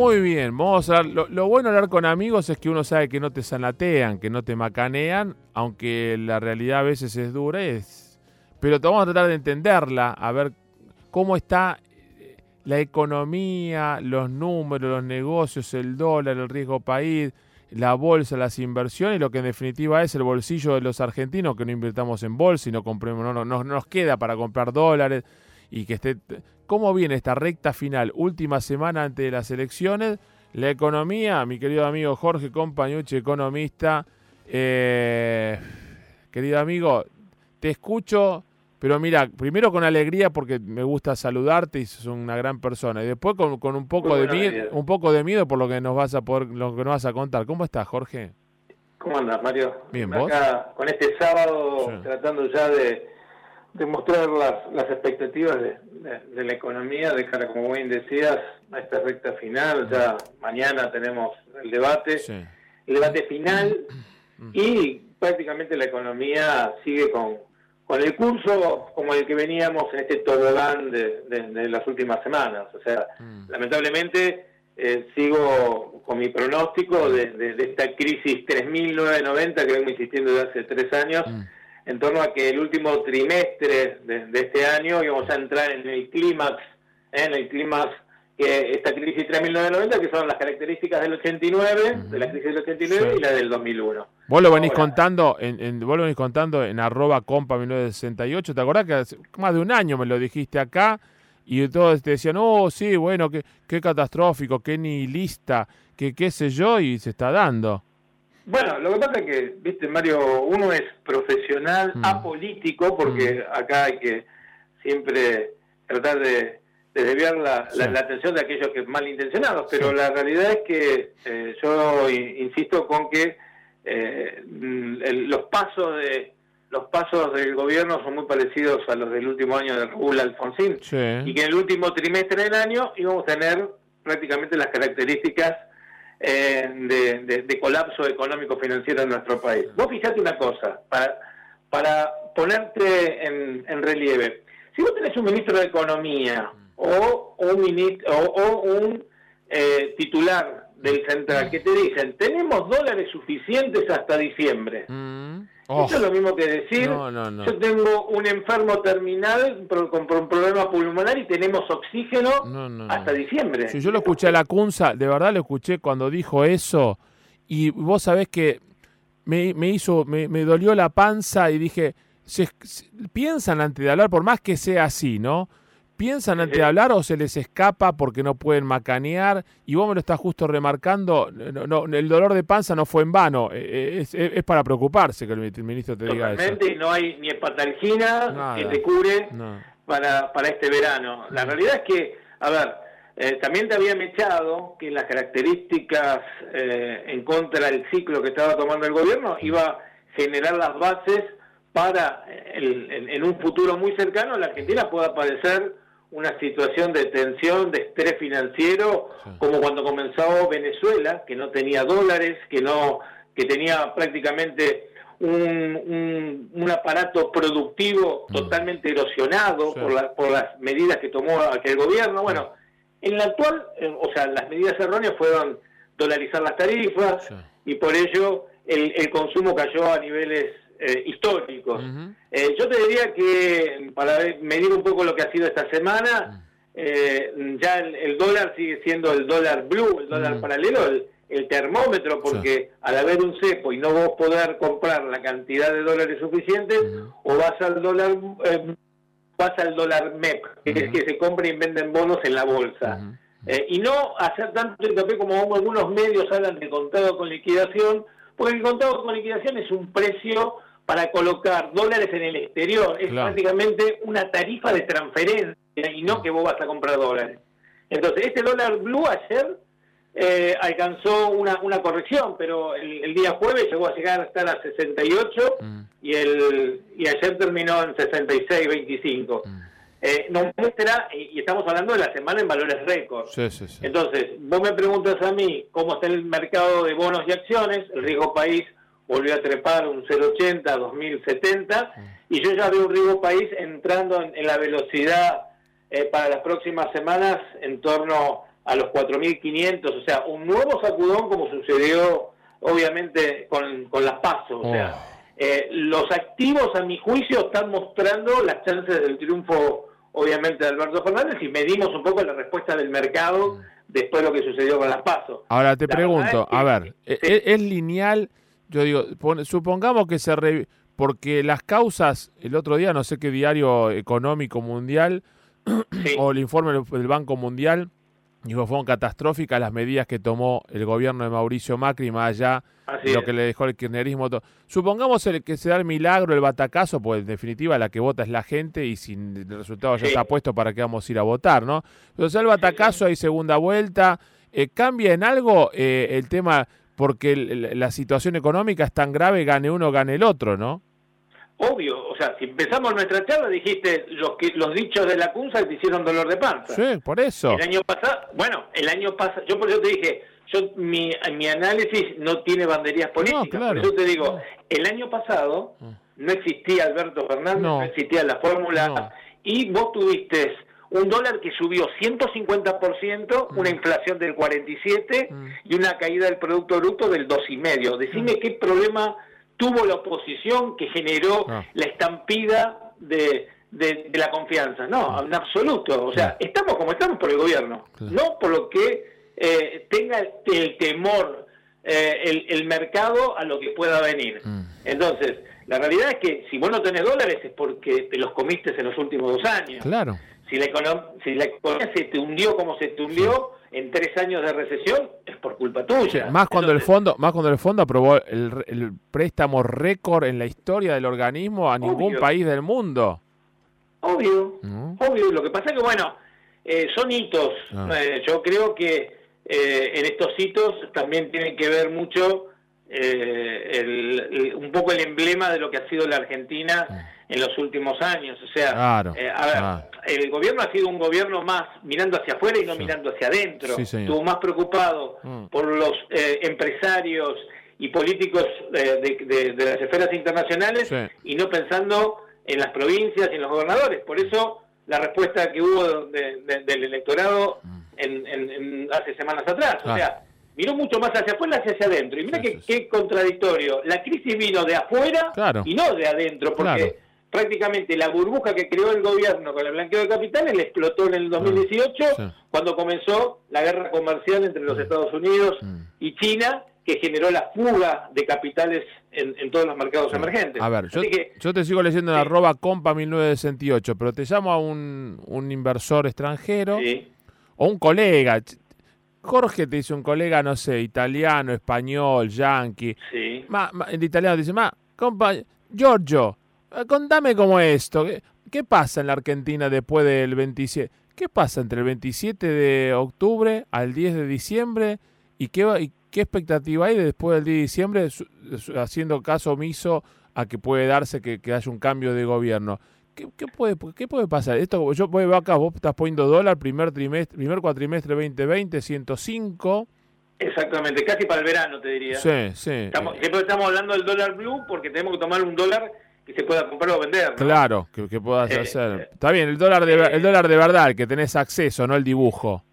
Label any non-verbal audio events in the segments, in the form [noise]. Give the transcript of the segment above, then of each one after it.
Muy bien, vamos a. Lo, bueno de hablar con amigos es que uno sabe que no te zanatean, que no te macanean, aunque la realidad a veces es dura. Es... Pero vamos a tratar de entenderla, a ver cómo está eh, la economía, los números, los negocios, el dólar, el riesgo país, la bolsa, las inversiones lo que en definitiva es el bolsillo de los argentinos, que no invirtamos en bolsa y no compremos, no, no nos queda para comprar dólares y que esté... ¿Cómo viene esta recta final, última semana antes de las elecciones? La economía, mi querido amigo Jorge Compañucci, economista. Eh, querido amigo, te escucho, pero mira, primero con alegría porque me gusta saludarte y sos una gran persona. Y después con, con un poco de miedo, un poco de miedo por lo que nos vas a poder, lo que nos vas a contar. ¿Cómo estás, Jorge? ¿Cómo andas, Mario? Bien, Acá, ¿vos? con este sábado, Sí. tratando ya de, de mostrar las, las expectativas de, de- de la economía de cara, como bien decías, a esta recta final. Ya mañana tenemos el debate, Sí. el debate final, Mm. y prácticamente la economía sigue con, con el curso como el que veníamos en este tobogán de, de- las últimas semanas. O sea, Mm. lamentablemente eh, sigo con mi pronóstico de, de- de esta crisis 3.990 que vengo insistiendo desde hace tres años, Mm. En torno a que el último trimestre de, de este año íbamos a entrar en el clímax, ¿eh? en el clímax que esta crisis 3.990, que son las características del 89, de la crisis del 89 Sí. y la del 2001. Vos lo venís Ahora. contando en, en- vos lo venís contando en arroba compa 1968. ¿Te acordás que hace más de un año me lo dijiste acá? Y todos te decían, oh, sí, bueno, qué, qué catastrófico, qué nihilista, qué qué sé yo, y se está dando. Bueno, lo que pasa es que, viste, Mario, uno es profesional, Mm. apolítico, porque acá hay que siempre tratar de, de desviar la, la- Sí. la atención de aquellos que malintencionados, pero Sí. la realidad es que eh, yo insisto con que eh, mm, el- los pasos de los pasos del gobierno son muy parecidos a los del último año de Raúl Alfonsín Sí. y que en el último trimestre del año íbamos a tener prácticamente las características eh, de, de- de colapso económico financiero en nuestro país. Vos fijate una cosa, para, para ponerte en, en relieve, si vos tenés un ministro de Economía o un, ministro, o, o un eh, titular del central que te dicen, tenemos dólares suficientes hasta diciembre. Mm. Oh, Eso es lo mismo que decir, No, no, no. yo tengo un enfermo terminal con, con un problema pulmonar y tenemos oxígeno No, no, no. hasta diciembre. Si yo lo escuché a la Cunza, de verdad lo escuché cuando dijo eso, y vos sabés que me, me hizo, me, me dolió la panza y dije, se- se- piensan antes de hablar, por más que sea así, ¿no? Piensan antes de hablar o se les escapa porque no pueden macanear, y vos me lo estás justo remarcando, no, no, el dolor de panza no fue en vano, eh, es, es- es para preocuparse que el ministro te diga eso. No hay ni hepatalgina Nada. que te cure No. para, para este verano. La realidad es que, a ver, eh, también te había echado que las características eh, en contra del ciclo que estaba tomando el gobierno iba a generar las bases para eh, el- en, en un futuro muy cercano la Argentina pueda padecer una situación de tensión, de estrés financiero, Sí. como cuando comenzó Venezuela, que no tenía dólares, que no, que tenía prácticamente un, un, un aparato productivo Mm. totalmente erosionado Sí. por, la- por las medidas que tomó aquel gobierno. Bueno, en la actual, eh, o sea, las medidas erróneas fueron dolarizar las tarifas Sí. y por ello el, el consumo cayó a niveles eh, históricos. Eh, yo te diría que para medir un poco lo que ha sido esta semana, eh, ya el, el dólar sigue siendo el dólar blue, el dólar paralelo, el, el termómetro, porque al haber un cepo y no vos poder comprar la cantidad de dólares suficientes, Ujú. o vas al dólar eh, vas al dólar MEP, que es que se compra y venden bonos en la bolsa. Eh, y no hacer tanto hincapié como algunos medios hablan de contado con liquidación, porque el contado con liquidación es un precio para colocar dólares en el exterior, es Claro. prácticamente una tarifa de transferencia y no que vos vas a comprar dólares. Entonces, este dólar blue ayer eh, alcanzó una, una corrección, pero el, el día jueves llegó a llegar a estar a 68 Mm. y, el, y ayer terminó en 66.25. Mm. Eh, nos muestra, y y estamos hablando de la semana en valores récord. Sí, sí, sí. Entonces, vos me preguntas a mí cómo está el mercado de bonos y acciones, el riesgo país volvió a trepar un 0,80 a 2070, y yo ya veo un riesgo país entrando en, en la velocidad eh, para las próximas semanas en torno a los 4.500, o sea, un nuevo sacudón como sucedió obviamente con, con las pasos. O sea, Oh. eh, los activos, a mi juicio, están mostrando las chances del triunfo, obviamente, de Alberto Fernández y medimos un poco la respuesta del mercado después de lo que sucedió con las pasos. Ahora te La pregunto, a ver, ¿e- sí. ¿e- ¿es, lineal? Yo digo, pon- supongamos que se... re- porque las causas, el otro día, no sé qué diario económico mundial, [clears throat] Sí. o el informe del- Banco Mundial, dijo, fueron catastróficas las medidas que tomó el gobierno de Mauricio Macri, más allá Así de lo es. que le dejó el kirchnerismo. Supongamos el que se da el milagro, el batacazo, pues en definitiva la que vota es la gente y sin el resultado ya está puesto para que vamos a ir a votar, ¿no? Sea el batacazo, hay segunda vuelta, eh, ¿cambia en algo eh, el tema porque la situación económica es tan grave, gane uno, gane el otro, ¿no? Obvio, o sea, si empezamos nuestra charla, dijiste los que los dichos de la CUNSA te hicieron dolor de panza. Sí, por eso. El año pasado, bueno, el año pasado, yo por eso te dije, yo mi, mi análisis no tiene banderías políticas, claro. por eso te digo, el año pasado no existía Alberto Fernández, no, No. existía la fórmula, No. y vos tuviste un dólar que subió 150%, una inflación del 47% Mm. y una caída del Producto Bruto del 2,5%. Decime qué problema tuvo la oposición que generó Ah. la estampida de, de- de la confianza. No, en absoluto. O sea, estamos como estamos por el gobierno, Claro. no por lo que eh, tenga el temor eh, el, el mercado a lo que pueda venir. Mm. Entonces, la realidad es que si vos no tenés dólares es porque te los comiste en los últimos dos años. Claro. Si la, si la economía se te hundió como se te hundió en tres años de recesión, es por culpa tuya. Más cuando el fondo, más cuando el fondo aprobó el, préstamo récord en la historia del organismo a ningún Obvio. país del mundo. Obvio, obvio. Lo que pasa es que, bueno, eh, son hitos. Ah. Eh, yo creo que eh, en estos hitos también tiene que ver mucho eh, el- el- un poco el emblema de lo que ha sido la Argentina en los últimos años. O sea. Claro, eh, a ver, claro. el gobierno ha sido un gobierno más mirando hacia afuera y no Sí. mirando hacia adentro. Sí. Estuvo más preocupado Mm. por los eh, empresarios y políticos eh, de, de- de las esferas internacionales Sí. y no pensando en las provincias y en los gobernadores. Por eso la respuesta que hubo de- de- del electorado en, en- en- hace semanas atrás. Ah. O sea, miró mucho más hacia afuera hacia adentro. Y mira qué contradictorio. La crisis vino de afuera Claro. y no de adentro, porque Claro. prácticamente la burbuja que creó el gobierno con el blanqueo de capitales le explotó en el 2018 sí. cuando comenzó la guerra comercial entre los Estados Unidos Mm. y China que generó la fuga de capitales en, en todos los mercados emergentes. A ver, yo, que, yo te sigo leyendo en arroba compa 1968, pero te llamo a un, un inversor extranjero o un colega. Jorge te dice un colega, no sé, italiano, español, yanqui. sí. Ma, ma- el italiano dice, ma, compa, Giorgio, eh, contame cómo es esto. ¿Qué, qué pasa en la Argentina después del 27? ¿Qué pasa entre el 27 de octubre al 10 de diciembre? ¿Y qué, va- y qué expectativa hay después del 10 de diciembre, su- su- haciendo caso omiso a que puede darse que, que haya un cambio de gobierno? ¿Qué, qué puede, ¿Qué puede pasar? Esto, yo veo acá, vos estás poniendo dólar, primer trimestre, primer cuatrimestre 2020, 105. Exactamente, casi para el verano te diría. Sí, sí. Estamos, siempre estamos hablando del dólar blue porque tenemos que tomar un dólar que se pueda comprar o vender. ¿no? Claro, que, que puedas Eh, hacer. eh, Está bien, el dólar de eh, el dólar de verdad, el que tenés acceso, no el dibujo.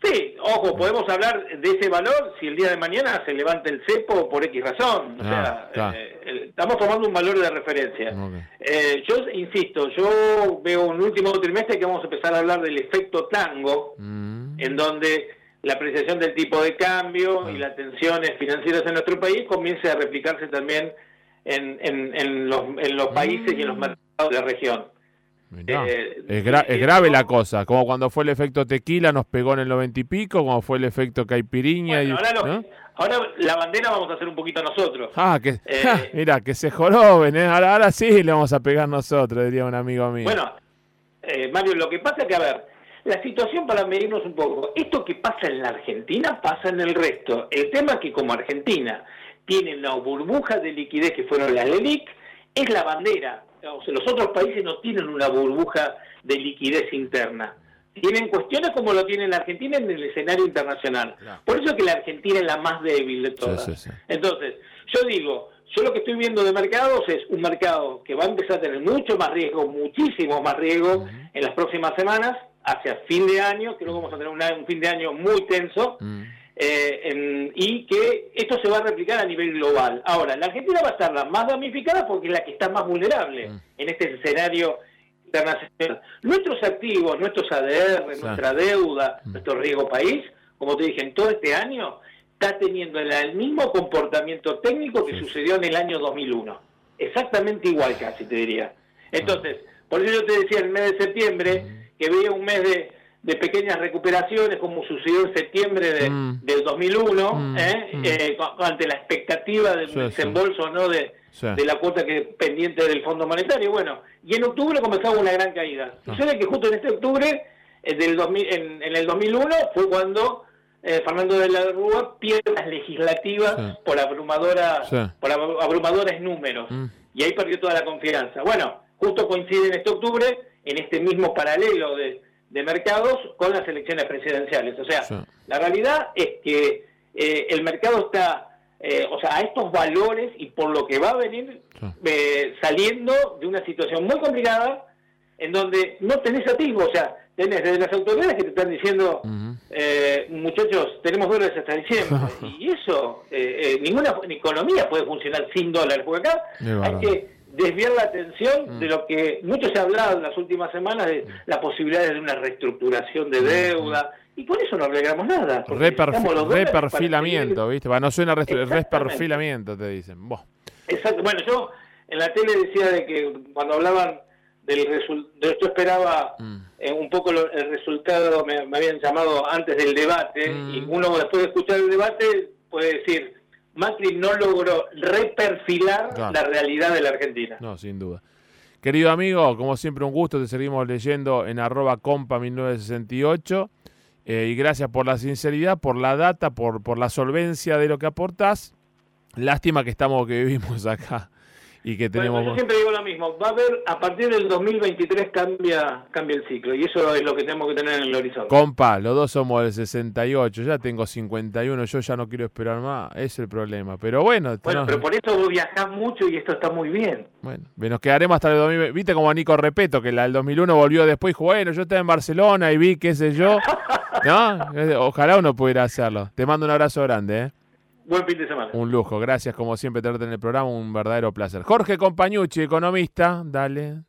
Ojo, podemos hablar de ese valor si el día de mañana se levanta el cepo por X razón. O Ah, sea, claro. eh, estamos tomando un valor de referencia. Eh, yo insisto, yo veo un último trimestre que vamos a empezar a hablar del efecto tango, Mm. en donde la apreciación del tipo de cambio Ah. y las tensiones financieras en nuestro país comience a replicarse también en, en- en los, en los países y en Mm. los mercados de la región. Eh, es, gra- es eh, grave la cosa, como cuando fue el efecto tequila nos pegó en el noventa y pico, como fue el efecto caipiriña. Bueno, y, ahora, lo- ¿no? ahora la bandera vamos a hacer un poquito nosotros. Ah, que, Eh, [laughs] ja, mira, que se joroben, ¿eh? ahora, ahora sí le vamos a pegar nosotros, diría un amigo mío. Bueno, eh, Mario, lo que pasa es que, a ver, la situación para medirnos un poco, esto que pasa en la Argentina pasa en el resto. El tema es que como Argentina tiene una burbuja de liquidez que fueron las LELIC, es la bandera. O sea, los otros países no tienen una burbuja de liquidez interna. Tienen cuestiones como lo tiene la Argentina en el escenario internacional. Claro. Por eso que la Argentina es la más débil de todas. sí, sí. Entonces, yo digo, yo lo que estoy viendo de mercados es un mercado que va a empezar a tener mucho más riesgo, muchísimo más riesgo en las próximas semanas, hacia fin de año, creo que vamos a tener un fin de año muy tenso. Eh, y que esto se va a replicar a nivel global. Ahora, la Argentina va a estar la más damnificada porque es la que está más vulnerable mm. en este escenario internacional. Nuestros activos, nuestros ADR, nuestra deuda, mm. nuestro riesgo país, como te dije, en todo este año está teniendo el mismo comportamiento técnico que sucedió en el año 2001. Exactamente igual casi, te diría. Entonces, por eso yo te decía el mes de septiembre, mm. que veía un mes de de pequeñas recuperaciones, como sucedió en septiembre de, mm. del 2001, mm, ¿eh? Mm. Eh, ante la expectativa del desembolso ¿no? De, de, la cuota que pendiente del Fondo Monetario. Bueno, y en octubre comenzaba una gran caída. Ah. Sucede que justo en este octubre, eh, del 2000, en, en, el 2001, fue cuando Fernando de la Rúa pierde las legislativas por abrumadora por abrumadores números. Y ahí perdió toda la confianza. Bueno, justo coincide en este octubre, en este mismo paralelo de de mercados con las elecciones presidenciales. O sea, la realidad es que eh, el mercado está, eh, o sea, a estos valores y por lo que va a venir eh, saliendo de una situación muy complicada en donde no tenés atisbo, o sea, tenés desde las autoridades que te están diciendo, muchachos, tenemos dólares hasta diciembre, [laughs] y eso, ninguna economía puede funcionar sin dólares, porque acá hay que desviar la atención de mm. lo que mucho se ha hablado en las últimas semanas de la posibilidad de una reestructuración de mm, deuda. Mm. Y por eso no arreglamos nada. reperfilamiento, ¿viste? no suena reperfilamiento, te dicen. Exacto. Bueno, yo en la tele decía de que cuando hablaban del de esto esperaba eh, un poco el resultado, me, habían llamado antes del debate, y uno después de escuchar el debate puede decir, Macri no logró reperfilar la realidad de la Argentina. No, sin duda. Querido amigo, como siempre un gusto, te seguimos leyendo en arroba compa 1968 eh, y gracias por la sinceridad, por la data, por, por la solvencia de lo que aportás. Lástima que estamos, que vivimos [laughs] acá y que tenemos... yo siempre digo lo mismo, va a haber, a partir del 2023 cambia, cambia el ciclo y eso es lo que tenemos que tener en el horizonte. Compa, los dos somos del 68, ya tengo 51, yo ya no quiero esperar más, es el problema. Pero bueno... Bueno, pero por eso vos viajás mucho y esto está muy bien. Bueno, nos quedaremos hasta el 2020. Viste como a Nico Repeto, que la del 2001 volvió después y dijo, bueno, yo estaba en Barcelona y vi qué sé yo. ¿No? [laughs] Ojalá uno pudiera hacerlo. Te mando un abrazo grande, ¿eh? Buen fin de semana. Un lujo, gracias como siempre tenerte en el programa, un verdadero placer. Jorge Compañucci, economista, dale.